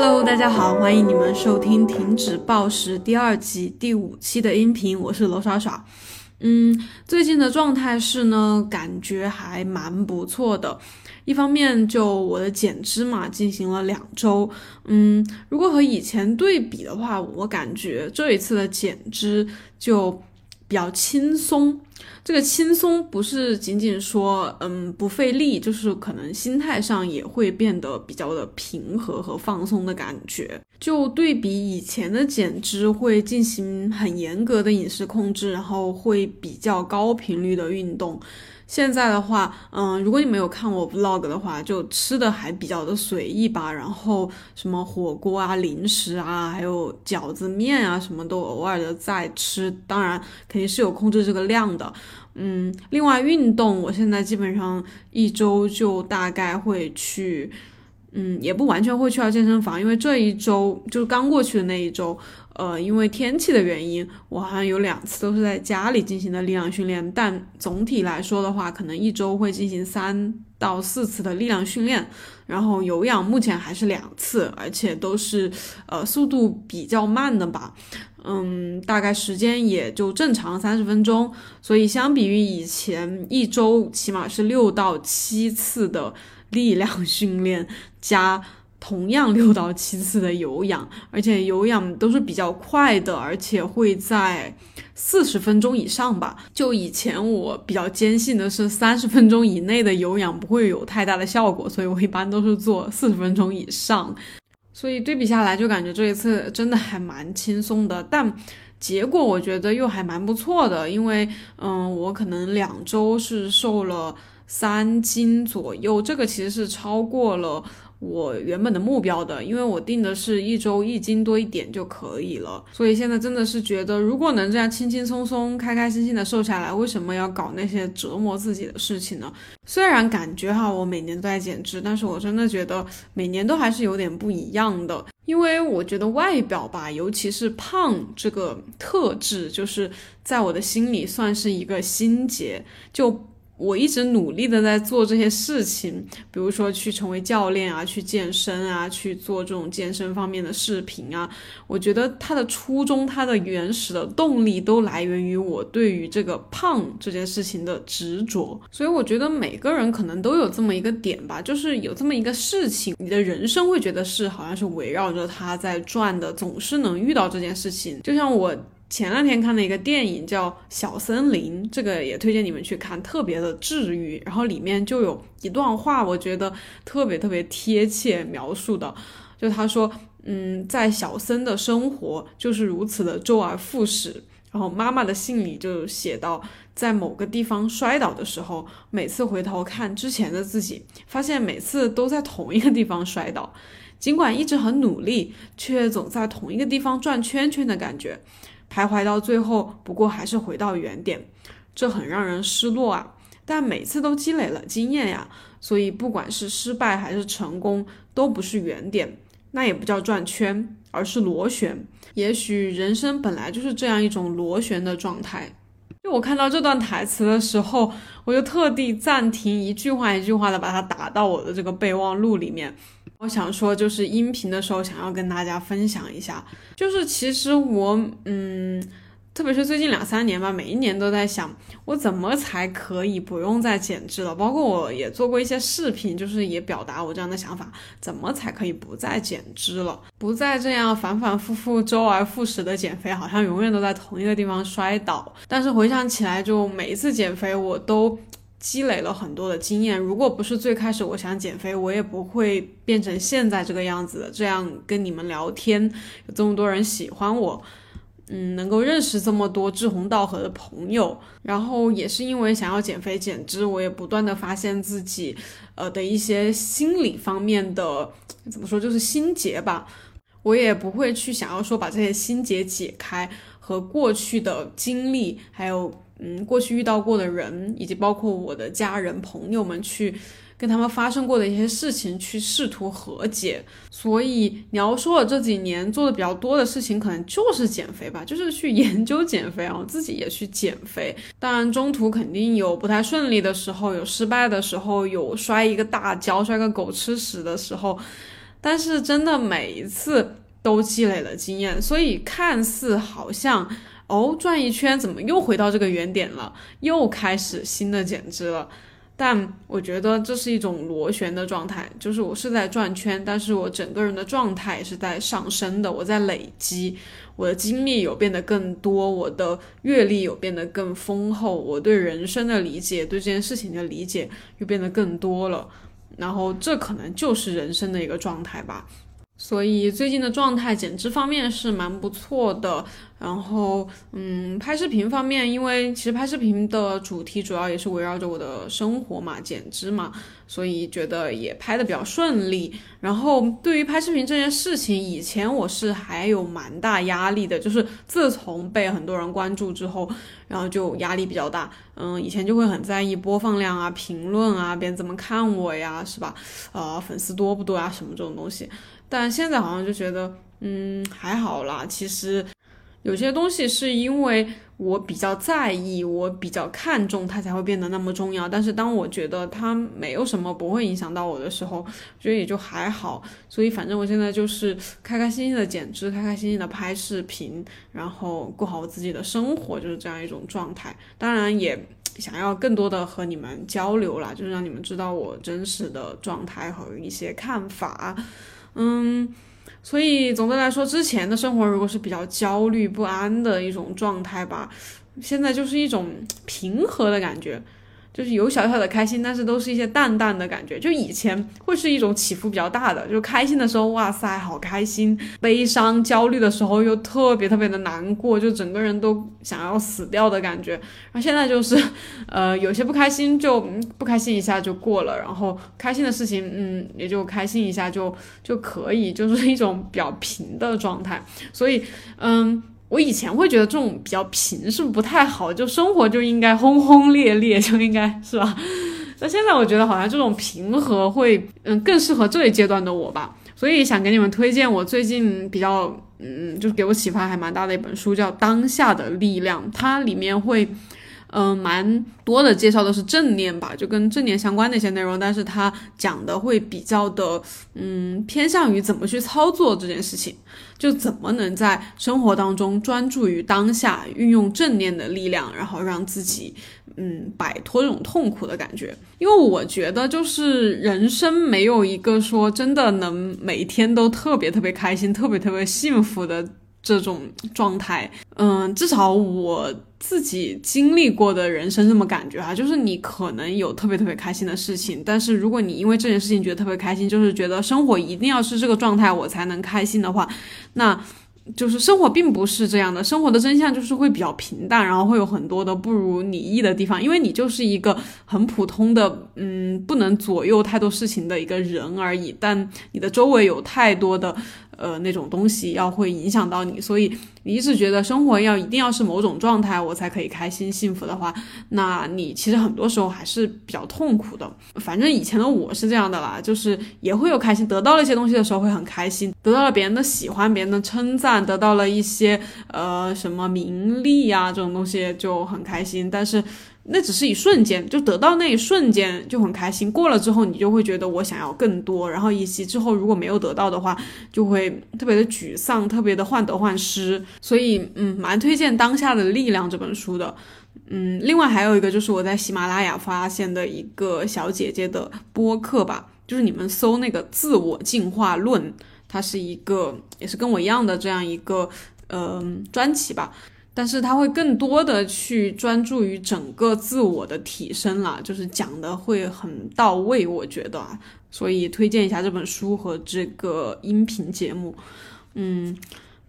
Hello，大家好，欢迎你们收听《停止暴食》第二季第五期的音频，我是罗耍耍。嗯，最近的状态是呢，感觉还蛮不错的。一方面，就我的减脂嘛，进行了两周。嗯，如果和以前对比的话，我感觉这一次的减脂就比较轻松。这个轻松不是仅仅说，嗯，不费力，就是可能心态上也会变得比较的平和和放松的感觉。就对比以前的减脂，会进行很严格的饮食控制，然后会比较高频率的运动。现在的话，嗯，如果你没有看我 vlog 的话，就吃的还比较的随意吧。然后什么火锅啊、零食啊，还有饺子面啊，什么都偶尔的在吃。当然，肯定是有控制这个量的。嗯，另外运动，我现在基本上一周就大概会去，嗯，也不完全会去到健身房，因为这一周就是刚过去的那一周。呃，因为天气的原因，我好像有两次都是在家里进行的力量训练。但总体来说的话，可能一周会进行三到四次的力量训练。然后有氧目前还是两次，而且都是呃速度比较慢的吧。嗯，大概时间也就正常三十分钟。所以相比于以前一周起码是六到七次的力量训练加。同样六到七次的有氧，而且有氧都是比较快的，而且会在四十分钟以上吧。就以前我比较坚信的是三十分钟以内的有氧不会有太大的效果，所以我一般都是做四十分钟以上。所以对比下来，就感觉这一次真的还蛮轻松的，但结果我觉得又还蛮不错的，因为嗯，我可能两周是瘦了三斤左右，这个其实是超过了。我原本的目标的，因为我定的是一周一斤多一点就可以了，所以现在真的是觉得，如果能这样轻轻松松、开开心心的瘦下来，为什么要搞那些折磨自己的事情呢？虽然感觉哈，我每年都在减脂，但是我真的觉得每年都还是有点不一样的，因为我觉得外表吧，尤其是胖这个特质，就是在我的心里算是一个心结，就。我一直努力的在做这些事情，比如说去成为教练啊，去健身啊，去做这种健身方面的视频啊。我觉得它的初衷，它的原始的动力都来源于我对于这个胖这件事情的执着。所以我觉得每个人可能都有这么一个点吧，就是有这么一个事情，你的人生会觉得是好像是围绕着它在转的，总是能遇到这件事情。就像我。前两天看了一个电影叫《小森林》，这个也推荐你们去看，特别的治愈。然后里面就有一段话，我觉得特别特别贴切描述的，就他说，嗯，在小森的生活就是如此的周而复始。然后妈妈的信里就写到，在某个地方摔倒的时候，每次回头看之前的自己，发现每次都在同一个地方摔倒，尽管一直很努力，却总在同一个地方转圈圈的感觉。徘徊到最后，不过还是回到原点，这很让人失落啊！但每次都积累了经验呀，所以不管是失败还是成功，都不是原点，那也不叫转圈，而是螺旋。也许人生本来就是这样一种螺旋的状态。就我看到这段台词的时候，我就特地暂停，一句话一句话的把它打到我的这个备忘录里面。我想说，就是音频的时候想要跟大家分享一下，就是其实我，嗯，特别是最近两三年吧，每一年都在想，我怎么才可以不用再减脂了？包括我也做过一些视频，就是也表达我这样的想法，怎么才可以不再减脂了？不再这样反反复复、周而复始的减肥，好像永远都在同一个地方摔倒。但是回想起来，就每一次减肥，我都。积累了很多的经验，如果不是最开始我想减肥，我也不会变成现在这个样子。这样跟你们聊天，有这么多人喜欢我，嗯，能够认识这么多志同道合的朋友，然后也是因为想要减肥减脂，我也不断的发现自己，呃的一些心理方面的怎么说，就是心结吧。我也不会去想要说把这些心结解开，和过去的经历还有。嗯，过去遇到过的人，以及包括我的家人朋友们，去跟他们发生过的一些事情，去试图和解。所以你要说我这几年做的比较多的事情，可能就是减肥吧，就是去研究减肥，然后自己也去减肥。当然中途肯定有不太顺利的时候，有失败的时候，有摔一个大跤，摔个狗吃屎的时候。但是真的每一次都积累了经验，所以看似好像哦转一圈，怎么又回到这个原点了，又开始新的减脂了。但我觉得这是一种螺旋的状态，就是我是在转圈，但是我整个人的状态是在上升的，我在累积，我的经历有变得更多，我的阅历有变得更丰厚，我对人生的理解，对这件事情的理解又变得更多了，然后这可能就是人生的一个状态吧。所以最近的状态减脂方面是蛮不错的，然后嗯，拍视频方面，因为其实拍视频的主题主要也是围绕着我的生活嘛，减脂嘛，所以觉得也拍的比较顺利。然后对于拍视频这件事情，以前我是还有蛮大压力的，就是自从被很多人关注之后，然后就压力比较大。嗯，以前就会很在意播放量啊、评论啊、别人怎么看我呀，是吧？呃，粉丝多不多啊，什么这种东西。但现在好像就觉得，嗯，还好啦。其实有些东西是因为我比较在意，我比较看重它，才会变得那么重要。但是当我觉得它没有什么不会影响到我的时候，觉得也就还好。所以反正我现在就是开开心心的减脂，开开心心的拍视频，然后过好我自己的生活，就是这样一种状态。当然也想要更多的和你们交流啦，就是让你们知道我真实的状态和一些看法。嗯，所以总的来说，之前的生活如果是比较焦虑不安的一种状态吧，现在就是一种平和的感觉。就是有小小的开心，但是都是一些淡淡的感觉。就以前会是一种起伏比较大的，就开心的时候，哇塞，好开心；悲伤、焦虑的时候又特别特别的难过，就整个人都想要死掉的感觉。然后现在就是，呃，有些不开心就不开心一下就过了，然后开心的事情，嗯，也就开心一下就就可以，就是一种比较平的状态。所以，嗯。我以前会觉得这种比较平是不太好，就生活就应该轰轰烈烈，就应该是吧？那现在我觉得好像这种平和会，嗯，更适合这一阶段的我吧。所以想给你们推荐我最近比较，嗯，就是给我启发还蛮大的一本书，叫《当下的力量》，它里面会。嗯，蛮多的介绍都是正念吧，就跟正念相关的一些内容，但是它讲的会比较的，嗯，偏向于怎么去操作这件事情，就怎么能在生活当中专注于当下，运用正念的力量，然后让自己，嗯，摆脱这种痛苦的感觉。因为我觉得，就是人生没有一个说真的能每天都特别特别开心、特别特别幸福的。这种状态，嗯，至少我自己经历过的人生这么感觉哈，就是你可能有特别特别开心的事情，但是如果你因为这件事情觉得特别开心，就是觉得生活一定要是这个状态我才能开心的话，那就是生活并不是这样的，生活的真相就是会比较平淡，然后会有很多的不如你意的地方，因为你就是一个很普通的，嗯，不能左右太多事情的一个人而已，但你的周围有太多的。呃，那种东西要会影响到你，所以你一直觉得生活要一定要是某种状态，我才可以开心幸福的话，那你其实很多时候还是比较痛苦的。反正以前的我是这样的啦，就是也会有开心，得到了一些东西的时候会很开心，得到了别人的喜欢、别人的称赞，得到了一些呃什么名利呀这种东西就很开心，但是。那只是一瞬间，就得到那一瞬间就很开心。过了之后，你就会觉得我想要更多，然后以及之后如果没有得到的话，就会特别的沮丧，特别的患得患失。所以，嗯，蛮推荐《当下的力量》这本书的。嗯，另外还有一个就是我在喜马拉雅发现的一个小姐姐的播客吧，就是你们搜那个《自我进化论》，它是一个也是跟我一样的这样一个嗯专辑吧。但是他会更多的去专注于整个自我的提升啦，就是讲的会很到位，我觉得啊，所以推荐一下这本书和这个音频节目。嗯，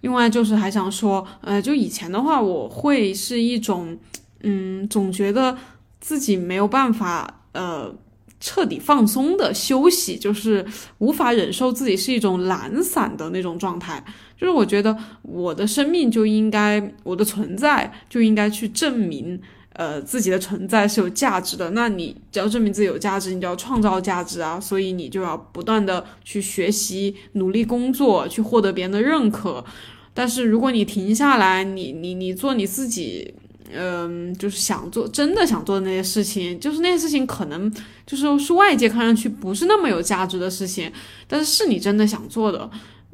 另外就是还想说，呃，就以前的话，我会是一种，嗯，总觉得自己没有办法，呃。彻底放松的休息，就是无法忍受自己是一种懒散的那种状态。就是我觉得我的生命就应该，我的存在就应该去证明，呃，自己的存在是有价值的。那你只要证明自己有价值，你就要创造价值啊。所以你就要不断的去学习、努力工作，去获得别人的认可。但是如果你停下来，你你你做你自己。嗯，就是想做真的想做的那些事情，就是那些事情可能就是是外界看上去不是那么有价值的事情，但是是你真的想做的，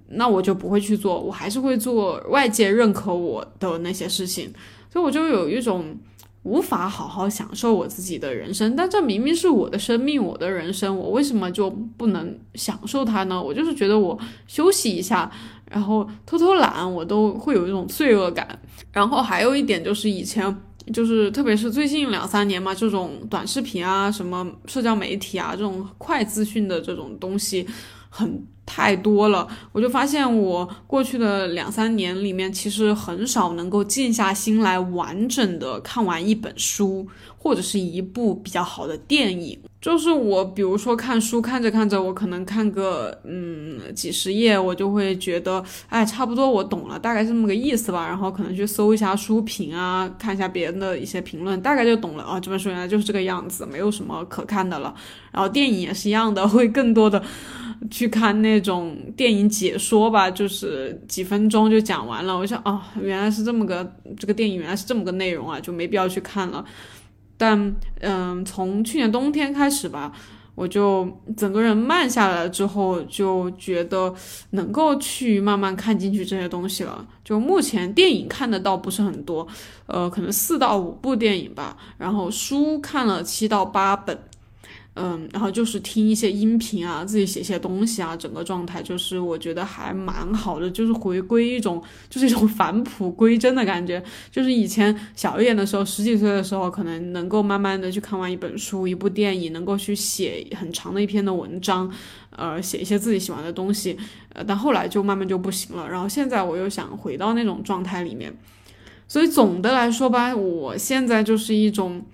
那我就不会去做，我还是会做外界认可我的那些事情，所以我就有一种无法好好享受我自己的人生，但这明明是我的生命，我的人生，我为什么就不能享受它呢？我就是觉得我休息一下。然后偷偷懒，我都会有一种罪恶感。然后还有一点就是以前，就是特别是最近两三年嘛，这种短视频啊，什么社交媒体啊，这种快资讯的这种东西，很太多了。我就发现我过去的两三年里面，其实很少能够静下心来完整的看完一本书，或者是一部比较好的电影。就是我，比如说看书，看着看着，我可能看个嗯几十页，我就会觉得，哎，差不多我懂了，大概是这么个意思吧。然后可能去搜一下书评啊，看一下别人的一些评论，大概就懂了啊。这本书原来就是这个样子，没有什么可看的了。然后电影也是一样的，会更多的 去看那种电影解说吧，就是几分钟就讲完了。我想，哦，原来是这么个这个电影，原来是这么个内容啊，就没必要去看了。但嗯，从去年冬天开始吧，我就整个人慢下来之后，就觉得能够去慢慢看进去这些东西了。就目前电影看的倒不是很多，呃，可能四到五部电影吧，然后书看了七到八本。嗯，然后就是听一些音频啊，自己写一些东西啊，整个状态就是我觉得还蛮好的，就是回归一种就是一种返璞归真的感觉。就是以前小一点的时候，十几岁的时候，可能能够慢慢的去看完一本书、一部电影，能够去写很长的一篇的文章，呃，写一些自己喜欢的东西。呃，但后来就慢慢就不行了。然后现在我又想回到那种状态里面，所以总的来说吧，我现在就是一种。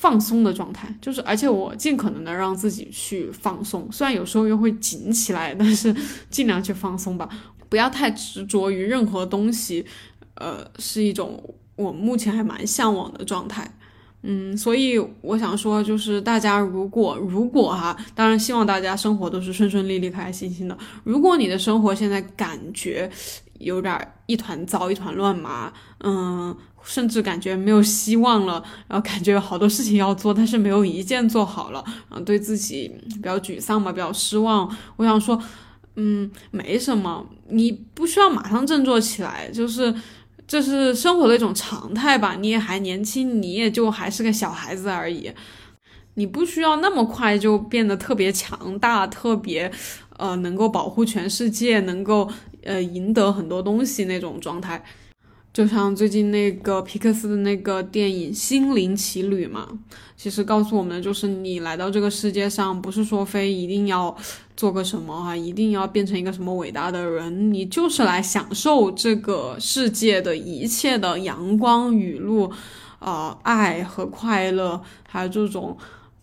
放松的状态，就是而且我尽可能的让自己去放松，虽然有时候又会紧起来，但是尽量去放松吧，不要太执着于任何东西，呃，是一种我目前还蛮向往的状态。嗯，所以我想说，就是大家如果如果哈，当然希望大家生活都是顺顺利利、开开心心的。如果你的生活现在感觉有点一团糟、一团乱麻，嗯。甚至感觉没有希望了，然后感觉有好多事情要做，但是没有一件做好了，然后对自己比较沮丧嘛，比较失望。我想说，嗯，没什么，你不需要马上振作起来，就是这是生活的一种常态吧。你也还年轻，你也就还是个小孩子而已，你不需要那么快就变得特别强大，特别呃能够保护全世界，能够呃赢得很多东西那种状态。就像最近那个皮克斯的那个电影《心灵奇旅》嘛，其实告诉我们的就是，你来到这个世界上，不是说非一定要做个什么哈，一定要变成一个什么伟大的人，你就是来享受这个世界的一切的阳光雨露，呃，爱和快乐，还有这种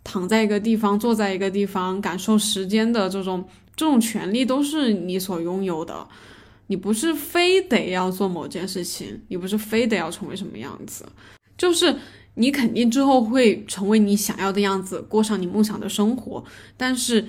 躺在一个地方，坐在一个地方，感受时间的这种这种权利，都是你所拥有的。你不是非得要做某件事情，你不是非得要成为什么样子，就是你肯定之后会成为你想要的样子，过上你梦想的生活。但是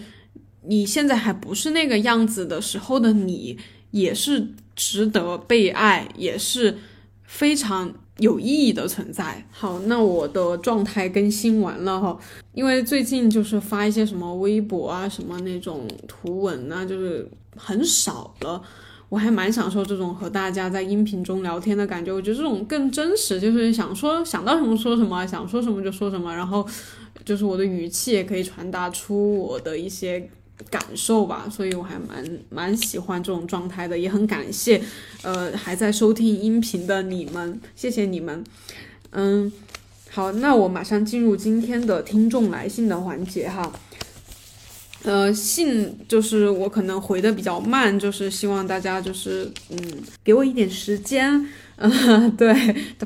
你现在还不是那个样子的时候的你，也是值得被爱，也是非常有意义的存在。好，那我的状态更新完了哈，因为最近就是发一些什么微博啊，什么那种图文啊，就是很少了。我还蛮享受这种和大家在音频中聊天的感觉，我觉得这种更真实，就是想说想到什么说什么，想说什么就说什么，然后就是我的语气也可以传达出我的一些感受吧，所以我还蛮蛮喜欢这种状态的，也很感谢，呃，还在收听音频的你们，谢谢你们，嗯，好，那我马上进入今天的听众来信的环节哈。呃，信就是我可能回的比较慢，就是希望大家就是嗯，给我一点时间。嗯，对，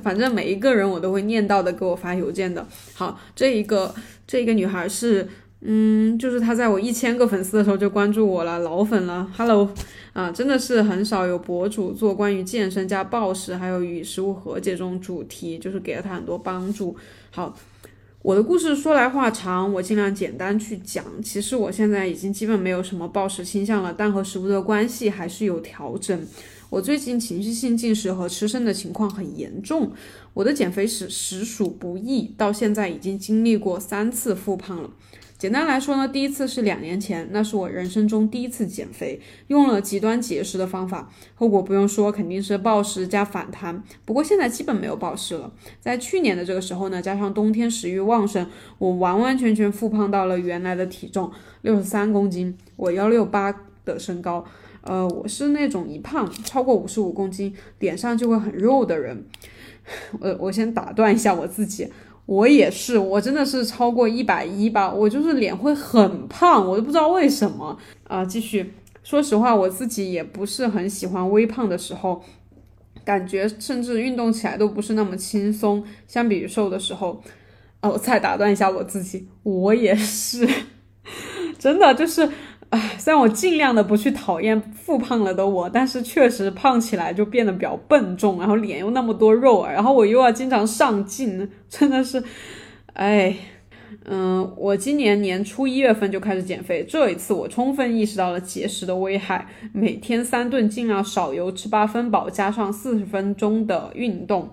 反正每一个人我都会念到的，给我发邮件的。好，这一个这一个女孩是，嗯，就是她在我一千个粉丝的时候就关注我了，老粉了。Hello，啊，真的是很少有博主做关于健身加暴食，还有与食物和解这种主题，就是给了她很多帮助。好。我的故事说来话长，我尽量简单去讲。其实我现在已经基本没有什么暴食倾向了，但和食物的关系还是有调整。我最近情绪性进食和吃剩的情况很严重，我的减肥史实属不易，到现在已经经历过三次复胖了。简单来说呢，第一次是两年前，那是我人生中第一次减肥，用了极端节食的方法，后果不用说，肯定是暴食加反弹。不过现在基本没有暴食了。在去年的这个时候呢，加上冬天食欲旺盛，我完完全全复胖到了原来的体重，六十三公斤，我幺六八的身高，呃，我是那种一胖超过五十五公斤，脸上就会很肉的人。我 我先打断一下我自己。我也是，我真的是超过一百一吧，我就是脸会很胖，我都不知道为什么啊。继续，说实话，我自己也不是很喜欢微胖的时候，感觉甚至运动起来都不是那么轻松，相比于瘦的时候。哦，再打断一下我自己，我也是，真的就是。唉，虽然我尽量的不去讨厌复胖了的我，但是确实胖起来就变得比较笨重，然后脸又那么多肉啊，然后我又要经常上镜，真的是，哎，嗯，我今年年初一月份就开始减肥，这一次我充分意识到了节食的危害，每天三顿尽量少油，吃八分饱，加上四十分钟的运动，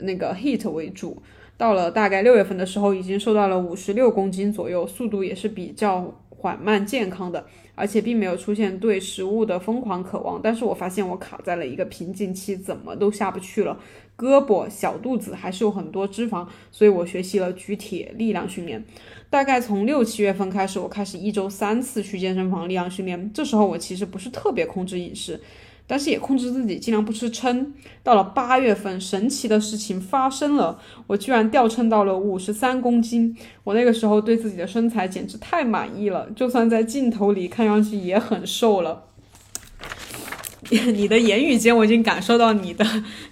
那个 heat 为主。到了大概六月份的时候，已经瘦到了五十六公斤左右，速度也是比较。缓慢健康的，而且并没有出现对食物的疯狂渴望。但是我发现我卡在了一个瓶颈期，怎么都下不去了。胳膊、小肚子还是有很多脂肪，所以我学习了举铁力量训练。大概从六七月份开始，我开始一周三次去健身房力量训练。这时候我其实不是特别控制饮食。但是也控制自己，尽量不吃撑。到了八月份，神奇的事情发生了，我居然掉秤到了五十三公斤。我那个时候对自己的身材简直太满意了，就算在镜头里看上去也很瘦了。你的言语间，我已经感受到你的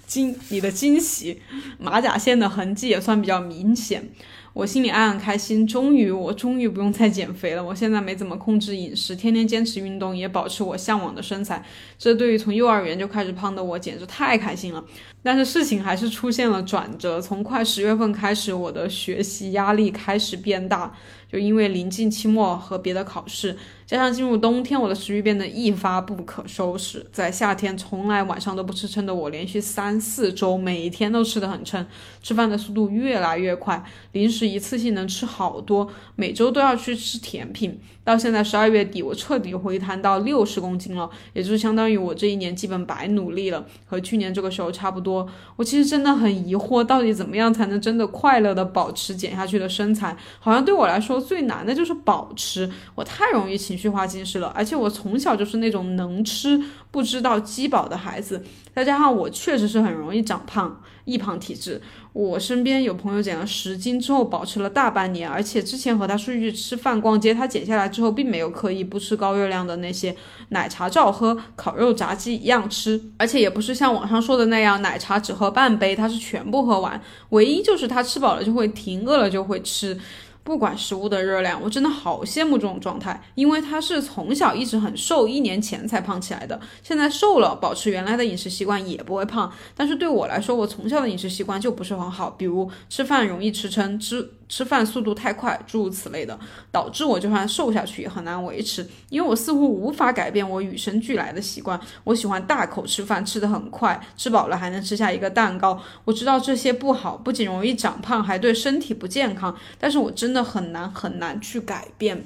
惊，你的惊喜，马甲线的痕迹也算比较明显。我心里暗暗开心，终于，我终于不用再减肥了。我现在没怎么控制饮食，天天坚持运动，也保持我向往的身材。这对于从幼儿园就开始胖的我，简直太开心了。但是事情还是出现了转折，从快十月份开始，我的学习压力开始变大。就因为临近期末和别的考试，加上进入冬天，我的食欲变得一发不可收拾。在夏天从来晚上都不吃撑的我，连续三四周每天都吃得很撑，吃饭的速度越来越快，零食一次性能吃好多，每周都要去吃甜品。到现在十二月底，我彻底回弹到六十公斤了，也就是相当于我这一年基本白努力了，和去年这个时候差不多。我其实真的很疑惑，到底怎么样才能真的快乐的保持减下去的身材？好像对我来说最难的就是保持。我太容易情绪化进食了，而且我从小就是那种能吃不知道饥饱的孩子，再加上我确实是很容易长胖，易胖体质。我身边有朋友减了十斤之后保持了大半年，而且之前和他出去吃饭逛街，他减下来之后并没有刻意不吃高热量的那些奶茶照喝，烤肉炸鸡一样吃，而且也不是像网上说的那样奶茶只喝半杯，他是全部喝完，唯一就是他吃饱了就会停，饿了就会吃。不管食物的热量，我真的好羡慕这种状态，因为他是从小一直很瘦，一年前才胖起来的，现在瘦了，保持原来的饮食习惯也不会胖。但是对我来说，我从小的饮食习惯就不是很好，比如吃饭容易吃撑，吃。吃饭速度太快，诸如此类的，导致我就算瘦下去也很难维持，因为我似乎无法改变我与生俱来的习惯。我喜欢大口吃饭，吃的很快，吃饱了还能吃下一个蛋糕。我知道这些不好，不仅容易长胖，还对身体不健康，但是我真的很难很难去改变。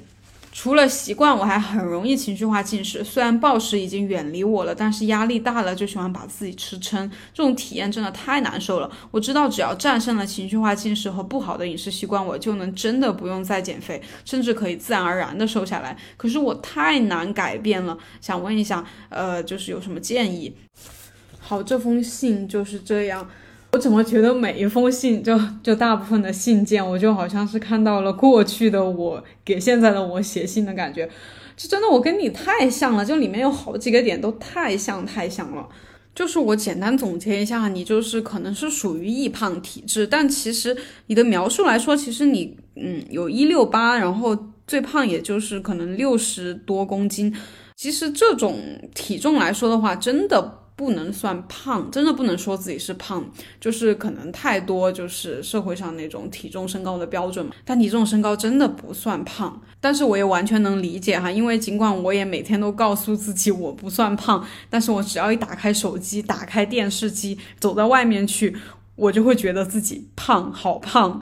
除了习惯，我还很容易情绪化进食。虽然暴食已经远离我了，但是压力大了就喜欢把自己吃撑，这种体验真的太难受了。我知道，只要战胜了情绪化进食和不好的饮食习惯，我就能真的不用再减肥，甚至可以自然而然的瘦下来。可是我太难改变了，想问一下，呃，就是有什么建议？好，这封信就是这样。我怎么觉得每一封信，就就大部分的信件，我就好像是看到了过去的我给现在的我写信的感觉，就真的我跟你太像了，就里面有好几个点都太像太像了。就是我简单总结一下，你就是可能是属于易胖体质，但其实你的描述来说，其实你嗯有一六八，然后最胖也就是可能六十多公斤，其实这种体重来说的话，真的。不能算胖，真的不能说自己是胖，就是可能太多就是社会上那种体重身高的标准嘛。但你这种身高真的不算胖，但是我也完全能理解哈，因为尽管我也每天都告诉自己我不算胖，但是我只要一打开手机，打开电视机，走到外面去，我就会觉得自己胖，好胖。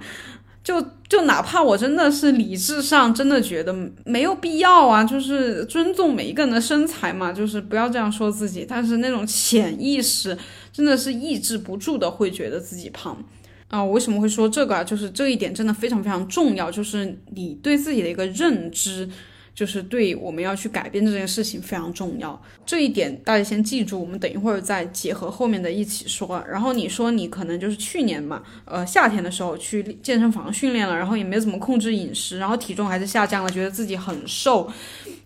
就就哪怕我真的是理智上真的觉得没有必要啊，就是尊重每一个人的身材嘛，就是不要这样说自己。但是那种潜意识真的是抑制不住的，会觉得自己胖啊。我为什么会说这个啊？就是这一点真的非常非常重要，就是你对自己的一个认知。就是对我们要去改变这件事情非常重要，这一点大家先记住。我们等一会儿再结合后面的一起说。然后你说你可能就是去年嘛，呃，夏天的时候去健身房训练了，然后也没怎么控制饮食，然后体重还是下降了，觉得自己很瘦。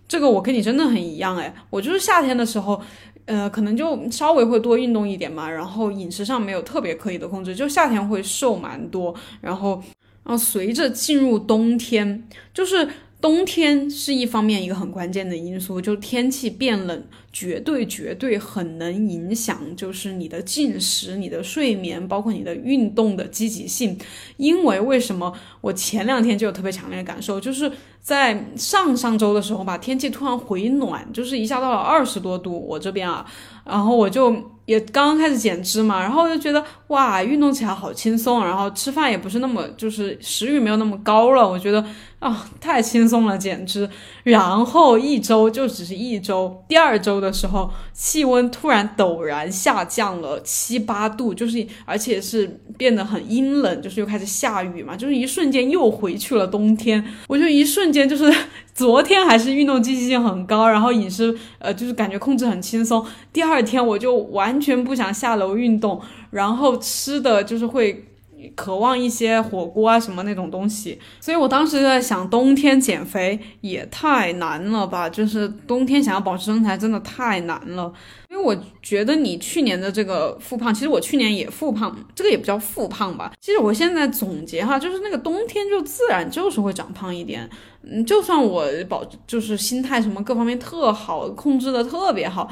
这个我跟你真的很一样哎，我就是夏天的时候，呃，可能就稍微会多运动一点嘛，然后饮食上没有特别刻意的控制，就夏天会瘦蛮多。然后，然后随着进入冬天，就是。冬天是一方面，一个很关键的因素，就天气变冷，绝对绝对很能影响，就是你的进食、你的睡眠，包括你的运动的积极性。因为为什么我前两天就有特别强烈的感受，就是在上上周的时候吧，天气突然回暖，就是一下到了二十多度，我这边啊，然后我就。也刚刚开始减脂嘛，然后就觉得哇，运动起来好轻松，然后吃饭也不是那么就是食欲没有那么高了，我觉得啊太轻松了减脂。然后一周就只是一周，第二周的时候气温突然陡然下降了七八度，就是而且是变得很阴冷，就是又开始下雨嘛，就是一瞬间又回去了冬天。我就一瞬间就是昨天还是运动积极性很高，然后饮食呃就是感觉控制很轻松，第二天我就。完全不想下楼运动，然后吃的就是会渴望一些火锅啊什么那种东西，所以我当时就在想，冬天减肥也太难了吧？就是冬天想要保持身材真的太难了。因为我觉得你去年的这个复胖，其实我去年也复胖，这个也不叫复胖吧。其实我现在总结哈，就是那个冬天就自然就是会长胖一点。嗯，就算我保就是心态什么各方面特好，控制的特别好。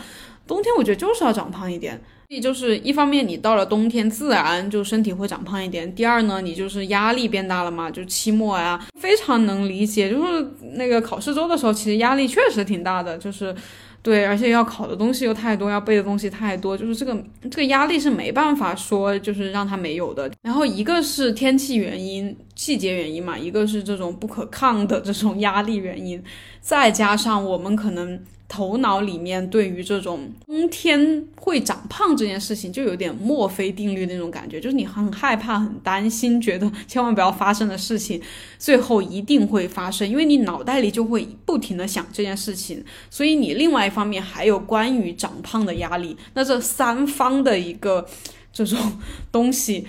冬天我觉得就是要长胖一点，就是一方面你到了冬天自然就身体会长胖一点，第二呢你就是压力变大了嘛，就期末呀，非常能理解，就是那个考试周的时候其实压力确实挺大的，就是对，而且要考的东西又太多，要背的东西太多，就是这个这个压力是没办法说就是让它没有的。然后一个是天气原因、细节原因嘛，一个是这种不可抗的这种压力原因，再加上我们可能。头脑里面对于这种冬天会长胖这件事情，就有点墨菲定律那种感觉，就是你很害怕、很担心，觉得 千万不要发生的事情，最后一定会发生，因为你脑袋里就会不停的想这件事情，所以你另外一方面还有关于长胖的压力，那这三方的一个这种 东西，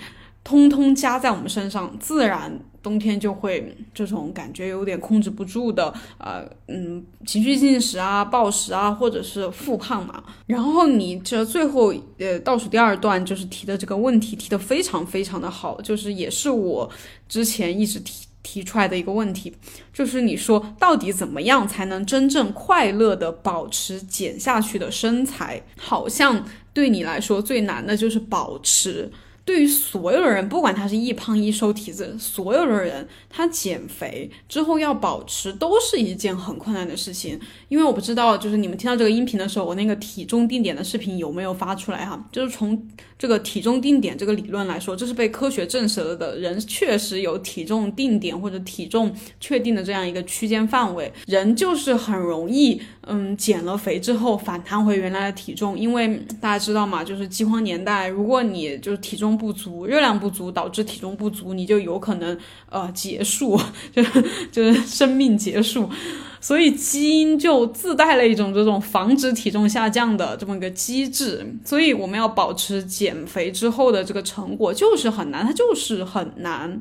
通通加在我们身上，自然。冬天就会这种感觉有点控制不住的，呃，嗯，情绪进食啊、暴食啊，或者是复胖嘛。然后你这最后呃倒数第二段就是提的这个问题，提的非常非常的好，就是也是我之前一直提提出来的一个问题，就是你说到底怎么样才能真正快乐的保持减下去的身材？好像对你来说最难的就是保持。对于所有的人，不管他是易胖易瘦体质，所有的人，他减肥之后要保持都是一件很困难的事情。因为我不知道，就是你们听到这个音频的时候，我那个体重定点的视频有没有发出来哈？就是从这个体重定点这个理论来说，这是被科学证实了的，人确实有体重定点或者体重确定的这样一个区间范围，人就是很容易。嗯，减了肥之后反弹回原来的体重，因为大家知道嘛，就是饥荒年代，如果你就是体重不足、热量不足导致体重不足，你就有可能呃结束，就就是生命结束。所以基因就自带了一种这种防止体重下降的这么一个机制，所以我们要保持减肥之后的这个成果就是很难，它就是很难。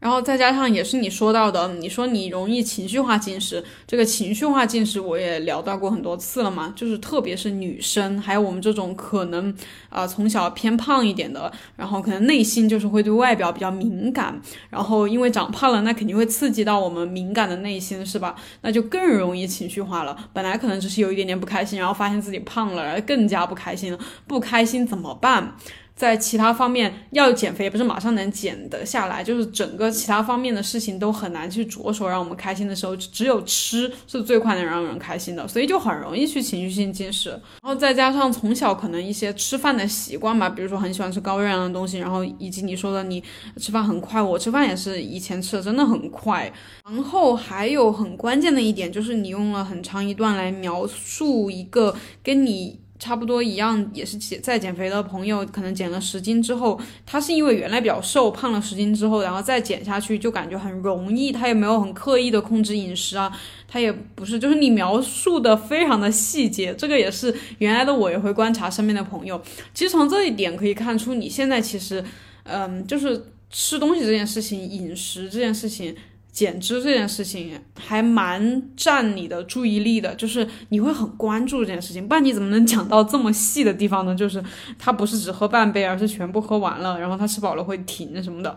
然后再加上也是你说到的，你说你容易情绪化进食，这个情绪化进食我也聊到过很多次了嘛，就是特别是女生，还有我们这种可能啊从小偏胖一点的，然后可能内心就是会对外表比较敏感，然后因为长胖了，那肯定会刺激到我们敏感的内心，是吧？那就更容易情绪化了。本来可能只是有一点点不开心，然后发现自己胖了，然后更加不开心了。不开心怎么办？在其他方面要减肥，也不是马上能减得下来，就是整个其他方面的事情都很难去着手让我们开心的时候，只有吃是最快能让人开心的，所以就很容易去情绪性进食。然后再加上从小可能一些吃饭的习惯吧，比如说很喜欢吃高热量的东西，然后以及你说的你吃饭很快，我吃饭也是以前吃的真的很快。然后还有很关键的一点就是你用了很长一段来描述一个跟你。差不多一样，也是减在减肥的朋友，可能减了十斤之后，他是因为原来比较瘦，胖了十斤之后，然后再减下去，就感觉很容易，他也没有很刻意的控制饮食啊，他也不是，就是你描述的非常的细节，这个也是原来的我也会观察身边的朋友，其实从这一点可以看出，你现在其实，嗯，就是吃东西这件事情，饮食这件事情。减脂这件事情还蛮占你的注意力的，就是你会很关注这件事情，不然你怎么能讲到这么细的地方呢？就是他不是只喝半杯，而是全部喝完了，然后他吃饱了会停什么的，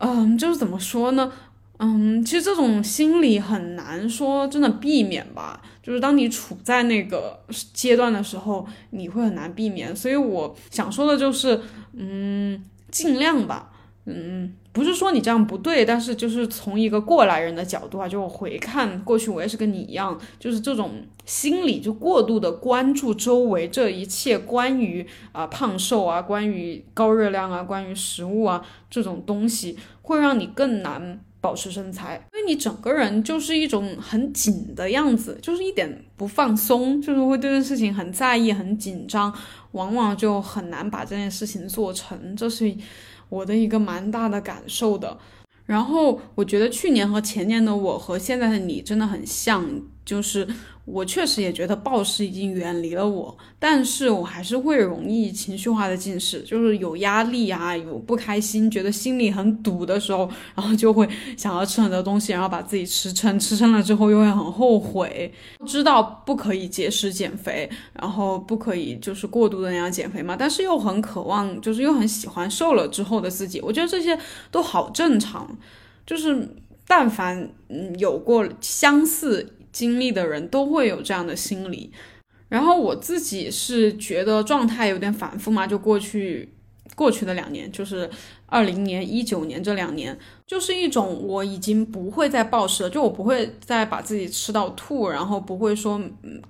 嗯，就是怎么说呢？嗯，其实这种心理很难说真的避免吧，就是当你处在那个阶段的时候，你会很难避免。所以我想说的就是，嗯，尽量吧，嗯。不是说你这样不对，但是就是从一个过来人的角度啊，就回看过去，我也是跟你一样，就是这种心理就过度的关注周围这一切关于啊胖瘦啊，关于高热量啊，关于食物啊这种东西，会让你更难保持身材，因为你整个人就是一种很紧的样子，就是一点不放松，就是会对这事情很在意、很紧张，往往就很难把这件事情做成，这是。我的一个蛮大的感受的，然后我觉得去年和前年的我和现在的你真的很像，就是。我确实也觉得暴食已经远离了我，但是我还是会容易情绪化的进食，就是有压力啊，有不开心，觉得心里很堵的时候，然后就会想要吃很多东西，然后把自己吃撑，吃撑了之后又会很后悔，知道不可以节食减肥，然后不可以就是过度的那样减肥嘛，但是又很渴望，就是又很喜欢瘦了之后的自己，我觉得这些都好正常，就是但凡嗯有过相似。经历的人都会有这样的心理，然后我自己是觉得状态有点反复嘛，就过去过去的两年，就是二零年、一九年这两年，就是一种我已经不会再暴食了，就我不会再把自己吃到吐，然后不会说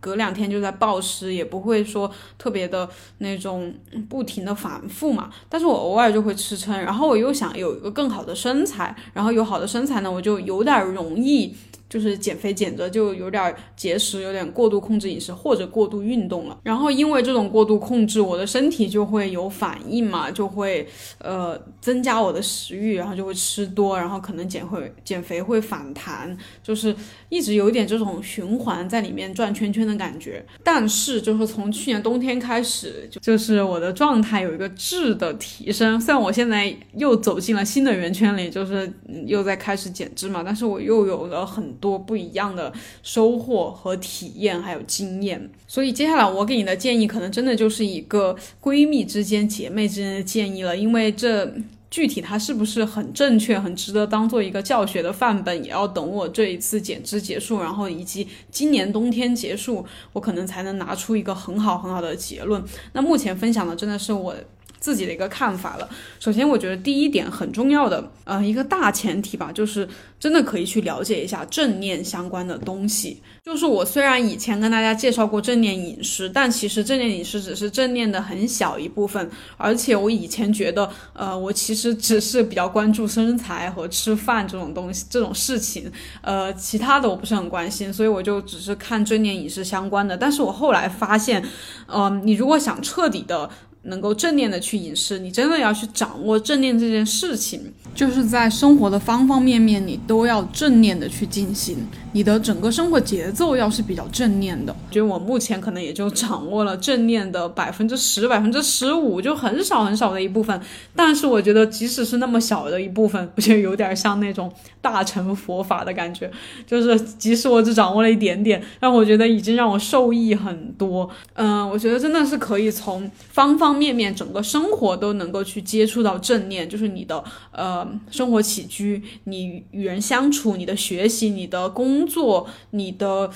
隔两天就在暴食，也不会说特别的那种不停的反复嘛，但是我偶尔就会吃撑，然后我又想有一个更好的身材，然后有好的身材呢，我就有点容易。就是减肥减着就有点节食，有点过度控制饮食或者过度运动了。然后因为这种过度控制，我的身体就会有反应嘛，就会呃增加我的食欲，然后就会吃多，然后可能减会减肥会反弹，就是一直有一点这种循环在里面转圈圈的感觉。但是就是从去年冬天开始，就就是我的状态有一个质的提升。虽然我现在又走进了新的圆圈里，就是又在开始减脂嘛，但是我又有了很。多不一样的收获和体验，还有经验。所以接下来我给你的建议，可能真的就是一个闺蜜之间、姐妹之间的建议了。因为这具体它是不是很正确、很值得当做一个教学的范本，也要等我这一次减脂结束，然后以及今年冬天结束，我可能才能拿出一个很好很好的结论。那目前分享的真的是我。自己的一个看法了。首先，我觉得第一点很重要的，呃，一个大前提吧，就是真的可以去了解一下正念相关的东西。就是我虽然以前跟大家介绍过正念饮食，但其实正念饮食只是正念的很小一部分。而且我以前觉得，呃，我其实只是比较关注身材和吃饭这种东西这种事情，呃，其他的我不是很关心，所以我就只是看正念饮食相关的。但是我后来发现，嗯，你如果想彻底的。能够正念的去饮食，你真的要去掌握正念这件事情，就是在生活的方方面面，你都要正念的去进行。你的整个生活节奏要是比较正念的，觉得我目前可能也就掌握了正念的百分之十、百分之十五，就很少很少的一部分。但是我觉得，即使是那么小的一部分，我觉得有点像那种大乘佛法的感觉，就是即使我只掌握了一点点，但我觉得已经让我受益很多。嗯，我觉得真的是可以从方方方面面，整个生活都能够去接触到正念，就是你的呃生活起居，你与人相处，你的学习，你的。工作，你的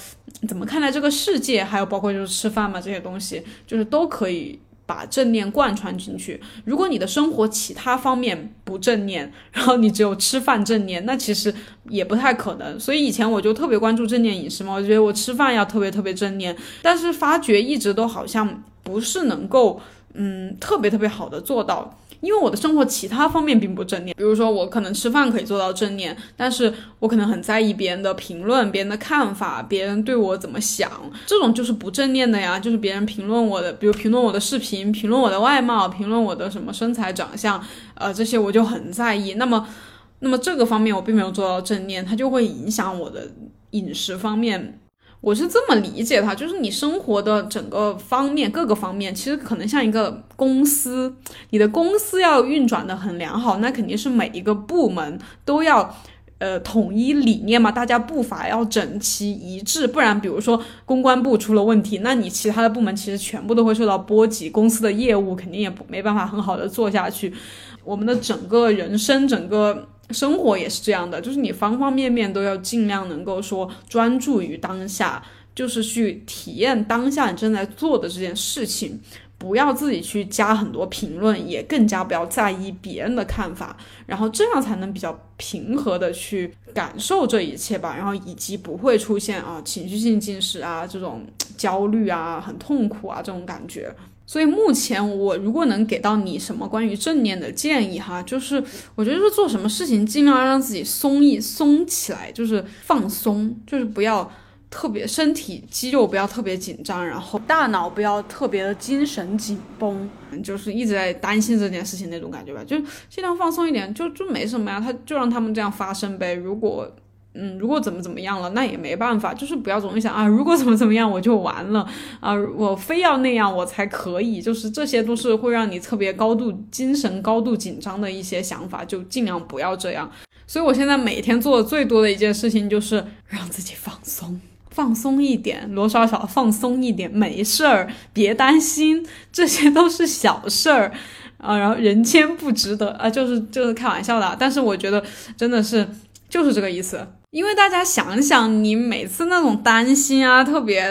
怎么看待这个世界，还有包括就是吃饭嘛，这些东西，就是都可以把正念贯穿进去。如果你的生活其他方面不正念，然后你只有吃饭正念，那其实也不太可能。所以以前我就特别关注正念饮食嘛，我觉得我吃饭要特别特别正念，但是发觉一直都好像不是能够嗯特别特别好的做到。因为我的生活其他方面并不正念，比如说我可能吃饭可以做到正念，但是我可能很在意别人的评论、别人的看法、别人对我怎么想，这种就是不正念的呀。就是别人评论我的，比如评论我的视频、评论我的外貌、评论我的什么身材、长相，呃，这些我就很在意。那么，那么这个方面我并没有做到正念，它就会影响我的饮食方面。我是这么理解它，就是你生活的整个方面各个方面，其实可能像一个公司，你的公司要运转的很良好，那肯定是每一个部门都要，呃，统一理念嘛，大家步伐要整齐一致，不然比如说公关部出了问题，那你其他的部门其实全部都会受到波及，公司的业务肯定也没办法很好的做下去，我们的整个人生整个。生活也是这样的，就是你方方面面都要尽量能够说专注于当下，就是去体验当下你正在做的这件事情，不要自己去加很多评论，也更加不要在意别人的看法，然后这样才能比较平和的去感受这一切吧，然后以及不会出现啊情绪性进食啊这种焦虑啊很痛苦啊这种感觉。所以目前我如果能给到你什么关于正念的建议哈，就是我觉得是做什么事情尽量让自己松一松起来，就是放松，就是不要特别身体肌肉不要特别紧张，然后大脑不要特别的精神紧绷，就是一直在担心这件事情那种感觉吧，就尽量放松一点，就就没什么呀，他就让他们这样发生呗。如果嗯，如果怎么怎么样了，那也没办法，就是不要总是想啊，如果怎么怎么样我就完了啊，我非要那样我才可以，就是这些都是会让你特别高度精神高度紧张的一些想法，就尽量不要这样。所以我现在每天做的最多的一件事情就是让自己放松，放松一点，罗少少放松一点，没事儿，别担心，这些都是小事儿啊，然后人间不值得啊，就是就是开玩笑的，但是我觉得真的是就是这个意思。因为大家想想，你每次那种担心啊，特别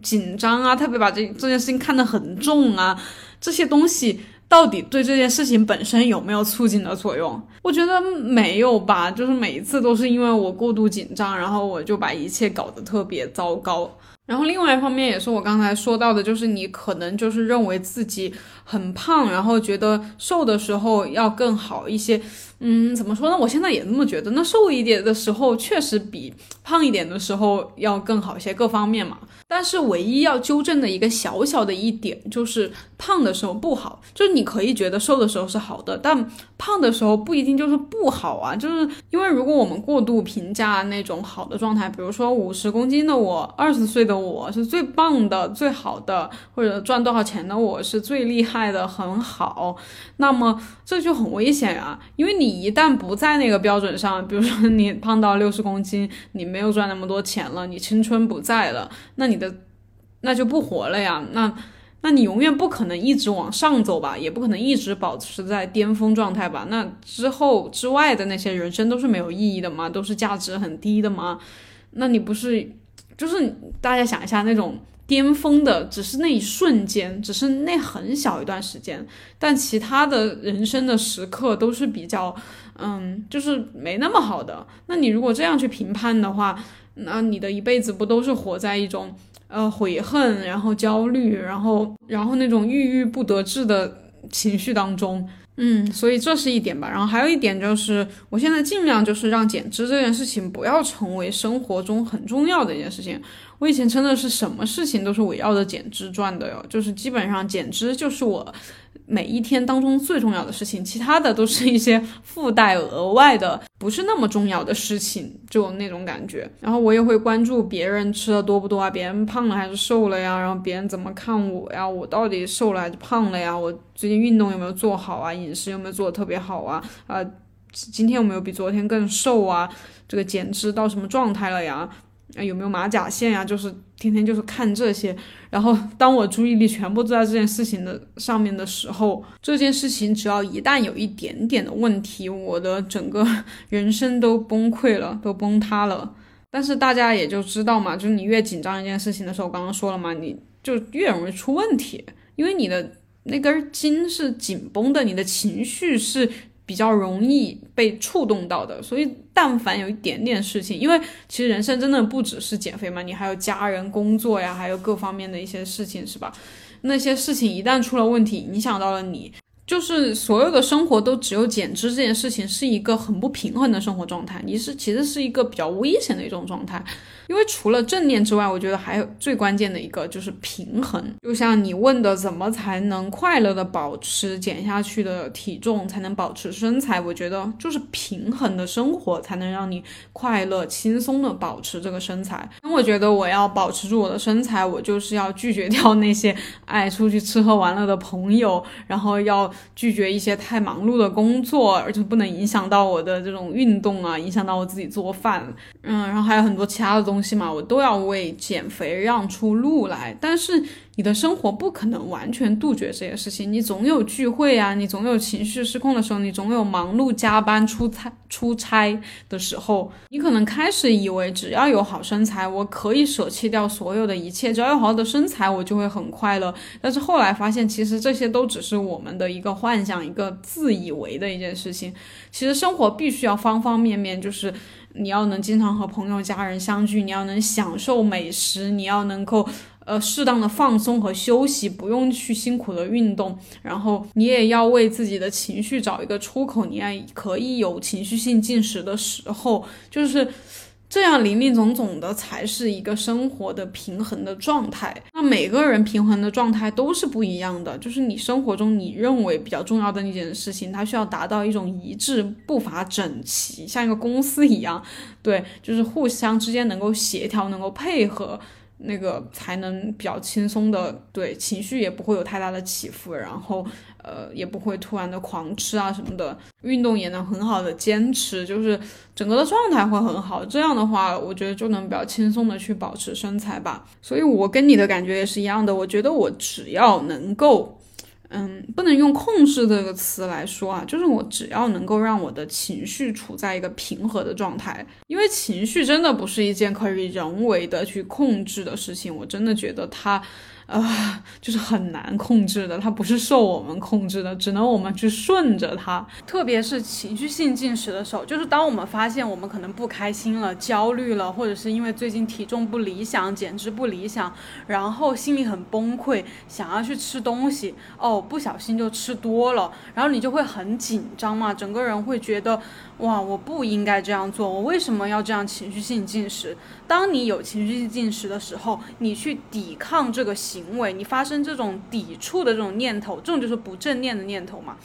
紧张啊，特别把这这件事情看得很重啊，这些东西到底对这件事情本身有没有促进的作用？我觉得没有吧，就是每一次都是因为我过度紧张，然后我就把一切搞得特别糟糕。然后另外一方面也是我刚才说到的，就是你可能就是认为自己很胖，然后觉得瘦的时候要更好一些。嗯，怎么说呢？我现在也这么觉得。那瘦一点的时候，确实比胖一点的时候要更好一些，各方面嘛。但是唯一要纠正的一个小小的一点，就是胖的时候不好。就是你可以觉得瘦的时候是好的，但胖的时候不一定就是不好啊。就是因为如果我们过度评价那种好的状态，比如说五十公斤的我，二十岁的我是最棒的、最好的，或者赚多少钱的我是最厉害卖的、很好，那么这就很危险啊。因为你一旦不在那个标准上，比如说你胖到六十公斤，你没有赚那么多钱了，你青春不在了，那你。的那就不活了呀，那那你永远不可能一直往上走吧，也不可能一直保持在巅峰状态吧？那之后之外的那些人生都是没有意义的吗？都是价值很低的吗？那你不是就是大家想一下，那种巅峰的只是那一瞬间，只是那很小一段时间，但其他的人生的时刻都是比较嗯，就是没那么好的。那你如果这样去评判的话，那你的一辈子不都是活在一种？呃，悔恨，然后焦虑，然后，然后那种郁郁不得志的情绪当中，嗯，所以这是一点吧。然后还有一点就是，我现在尽量就是让减脂这件事情不要成为生活中很重要的一件事情。我以前真的是什么事情都是围绕着减脂转的哟，就是基本上减脂就是我每一天当中最重要的事情，其他的都是一些附带额外的，不是那么重要的事情，就那种感觉。然后我也会关注别人吃的多不多啊，别人胖了还是瘦了呀？然后别人怎么看我呀？我到底瘦了还是胖了呀？我最近运动有没有做好啊？饮食有没有做的特别好啊？啊，今天有没有比昨天更瘦啊？这个减脂到什么状态了呀？啊，有没有马甲线呀？就是天天就是看这些，然后当我注意力全部都在这件事情的上面的时候，这件事情只要一旦有一点点的问题，我的整个 人生都崩溃了，都崩塌了。但是大家也就知道嘛，就是你越紧张一件事情的时候，刚刚说了嘛，你就越容易出问题，因为你的那根筋是紧绷的，你的情绪是。比较容易被触动到的，所以但凡有一点点事情，因为其实人生真的不只是减肥嘛，你还有家人、工作呀，还有各方面的一些事情，是吧？那些事情一旦出了问题，影响到了你。就是所有的生活都只有减脂这件事情是一个很不平衡的生活状态，你是其实是一个比较危险的一种状态，因为除了正念之外，我觉得还有最关键的一个就是平衡。就像你问的，怎么才能快乐的保持减下去的体重，才能保持身材？我觉得就是平衡的生活才能让你快乐轻松的保持这个身材。那我觉得我要保持住我的身材，我就是要拒绝掉那些爱出去吃喝玩乐的朋友，然后要。拒绝一些太忙碌的工作，而且不能影响到我的这种运动啊，影响到我自己做饭，嗯，然后还有很多其他的东东西嘛，我都要为减肥让出路来。但是。你的生活不可能完全杜绝这些事情，你总有聚会啊，你总有情绪失控的时候，你总有忙碌加班出差出差的时候。你可能开始以为只要有好身材，我可以舍弃掉所有的一切，只要有好的身材，我就会很快乐。但是后来发现，其实这些都只是我们的一个幻想，一个自以为的一件事情。其实生活必须要方方面面，就是你要能经常和朋友家人相聚，你要能享受美食，你要能够。呃，适当的放松和休息，不用去辛苦的运动，然后你也要为自己的情绪找一个出口，你也可以有情绪性进食的时候，就是这样林林总总的才是一个生活的平衡的状态。那每个人平衡的状态都是不一样的，就是你生活中你认为比较重要的那件事情，它需要达到一种一致、步伐整齐，像一个公司一样，对，就是互相之间能够协调、能够配合。那个才能比较轻松的，对情绪也不会有太大的起伏，然后呃也不会突然的狂吃啊什么的，运动也能很好的坚持，就是整个的状态会很好。这样的话，我觉得就能比较轻松的去保持身材吧。所以我跟你的感觉也是一样的，我觉得我只要能够。嗯，不能用控制这个词来说啊，就是我只要能够让我的情绪处在一个平和的状态，因为情绪真的不是一件可以人为的去控制的事情，我真的觉得它。啊，就是很难控制的，它不是受我们控制的，只能我们去顺着它。特别是情绪性进食的时候，就是当我们发现我们可能不开心了、焦虑了，或者是因为最近体重不理想、减脂不理想，然后心里很崩溃，想要去吃东西，哦，不小心就吃多了，然后你就会很紧张嘛，整个人会觉得。哇，我不应该这样做，我为什么要这样情绪性进食？当你有情绪性进食的时候，你去抵抗这个行行为，你发生这种抵触的这种念头，这种就是不正念的念头嘛。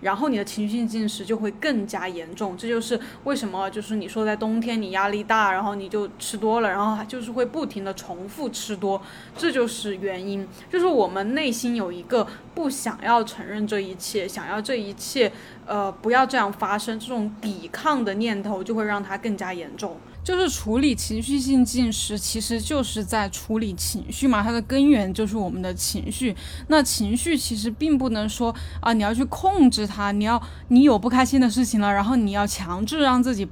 然后你的情绪性进食就会更加严重，这就是为什么就是你说在冬天你压力大，然后你就吃多了，然后就是会不停的重复吃多，这就是原因，就是我们内心有一个不想要承认这一切，想要这一切呃不要这样发生，这种抵抗的念头就会让它更加严重。就是处理情绪性进食，其实就是在处理情绪嘛，它的根源就是我们的情绪。那情绪其实并不能说啊，你要去控制它，你要你有不开心的事情了，然后你要强制让自己。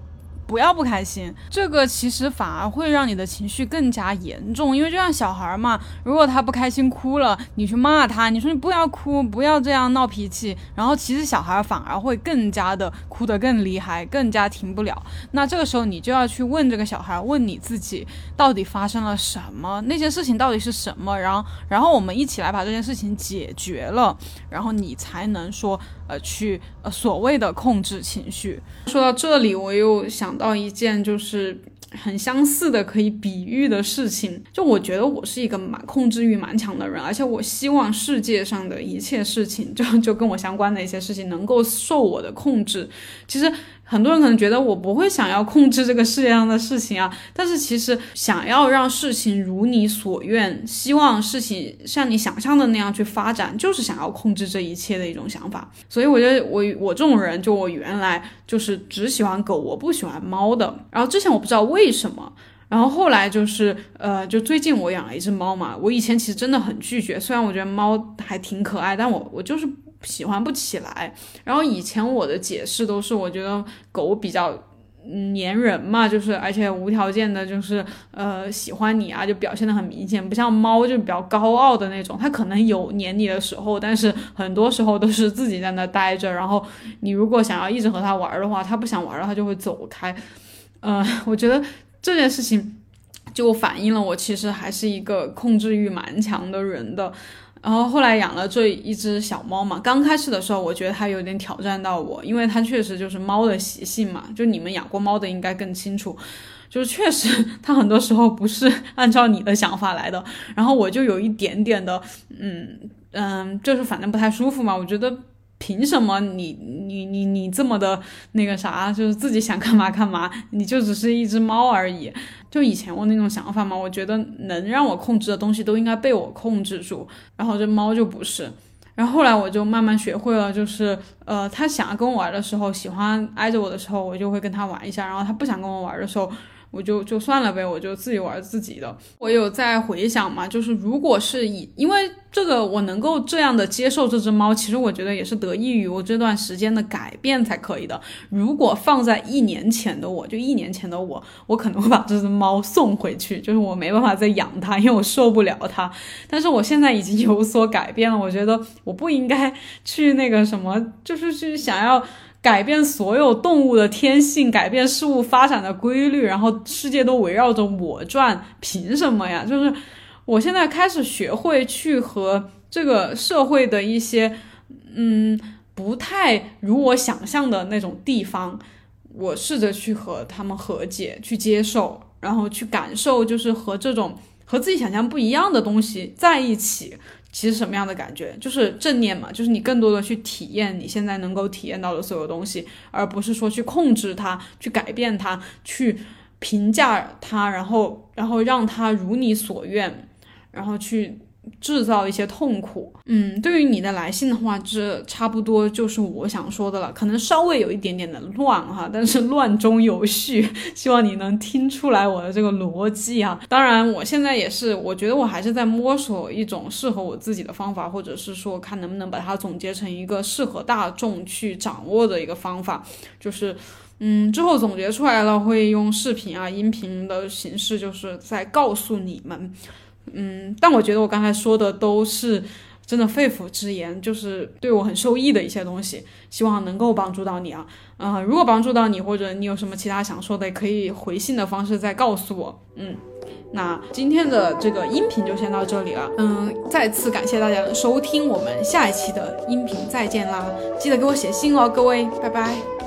不要不开心，这个其实反而会让你的情绪更加严重。因为就像小孩嘛，如果他不开心哭了，你去骂他，你说你不要哭，不要这样闹脾气，然后其实小孩反而会更加的哭得更厉害，更加停不了。那这个时候你就要去问这个小孩，问你自己到底发生了什么，那些事情到底是什么，然后然后我们一起来把这件事情解决了，然后你才能说。呃，去呃所谓的控制情绪。说到这里，我又想到一件，就是很相似的可以比喻的事情。就我觉得我是一个蛮控制欲蛮强的人，而且我希望世界上的一切事情，就就跟我相关的一些事情能够受我的控制。其实。很多人可能觉得我不会想要控制这个世界上的事情啊，但是其实想要让事情如你所愿，希望事情像你想象的那样去发展，就是想要控制这一切的一种想法。所以我觉得我我这种人，就我原来就是只喜欢狗，我不喜欢猫的。然后之前我不知道为什么，然后后来就是呃，就最近我养了一只猫嘛。我以前其实真的很拒绝，虽然我觉得猫还挺可爱，但我我就是。喜欢不起来，然后以前我的解释都是，我觉得狗比较粘人嘛，就是而且无条件的，就是呃喜欢你啊，就表现的很明显，不像猫就比较高傲的那种，它可能有粘你的时候，但是很多时候都是自己在那待着，然后你如果想要一直和它玩的话，它不想玩了，它就会走开。呃，我觉得这件事情就反映了我其实还是一个控制欲蛮强的人的。然后后来养了这一只小猫嘛，刚开始的时候我觉得它有点挑战到我，因为它确实就是猫的习性嘛，就你们养过猫的应该更清楚，就是确实它很多时候不是按照你的想法来的，然后我就有一点点的，嗯嗯，就是反正不太舒服嘛，我觉得。凭什么你你你你这么的那个啥，就是自己想干嘛干嘛，你就只是一只猫而已。就以前我那种想法嘛，我觉得能让我控制的东西都应该被我控制住，然后这猫就不是。然后后来我就慢慢学会了，就是呃，它想要跟我玩的时候，喜欢挨着我的时候，我就会跟它玩一下；然后它不想跟我玩的时候。我就就算了呗，我就自己玩自己的。我有在回想嘛，就是如果是以，因为这个我能够这样的接受这只猫，其实我觉得也是得益于我这段时间的改变才可以的。如果放在一年前的我，就一年前的我，我可能会把这只猫送回去，就是我没办法再养它，因为我受不了它。但是我现在已经有所改变了，我觉得我不应该去那个什么，就是去想要。改变所有动物的天性，改变事物发展的规律，然后世界都围绕着我转，凭什么呀？就是我现在开始学会去和这个社会的一些，嗯，不太如我想象的那种地方，我试着去和他们和解，去接受，然后去感受，就是和这种和自己想象不一样的东西在一起。其实什么样的感觉，就是正念嘛，就是你更多的去体验你现在能够体验到的所有东西，而不是说去控制它、去改变它、去评价它，然后然后让它如你所愿，然后去。制造一些痛苦，嗯，对于你的来信的话，这差不多就是我想说的了，可能稍微有一点点的乱哈，但是乱中有序，希望你能听出来我的这个逻辑啊。当然，我现在也是，我觉得我还是在摸索一种适合我自己的方法，或者是说看能不能把它总结成一个适合大众去掌握的一个方法，就是，嗯，之后总结出来了，会用视频啊、音频的形式，就是在告诉你们。嗯，但我觉得我刚才说的都是真的肺腑之言，就是对我很受益的一些东西，希望能够帮助到你啊。啊，如果帮助到你，或者你有什么其他想说的，也可以回信的方式再告诉我。嗯，那今天的这个音频就先到这里了。嗯，再次感谢大家的收听，我们下一期的音频再见啦！记得给我写信哦，各位，拜拜。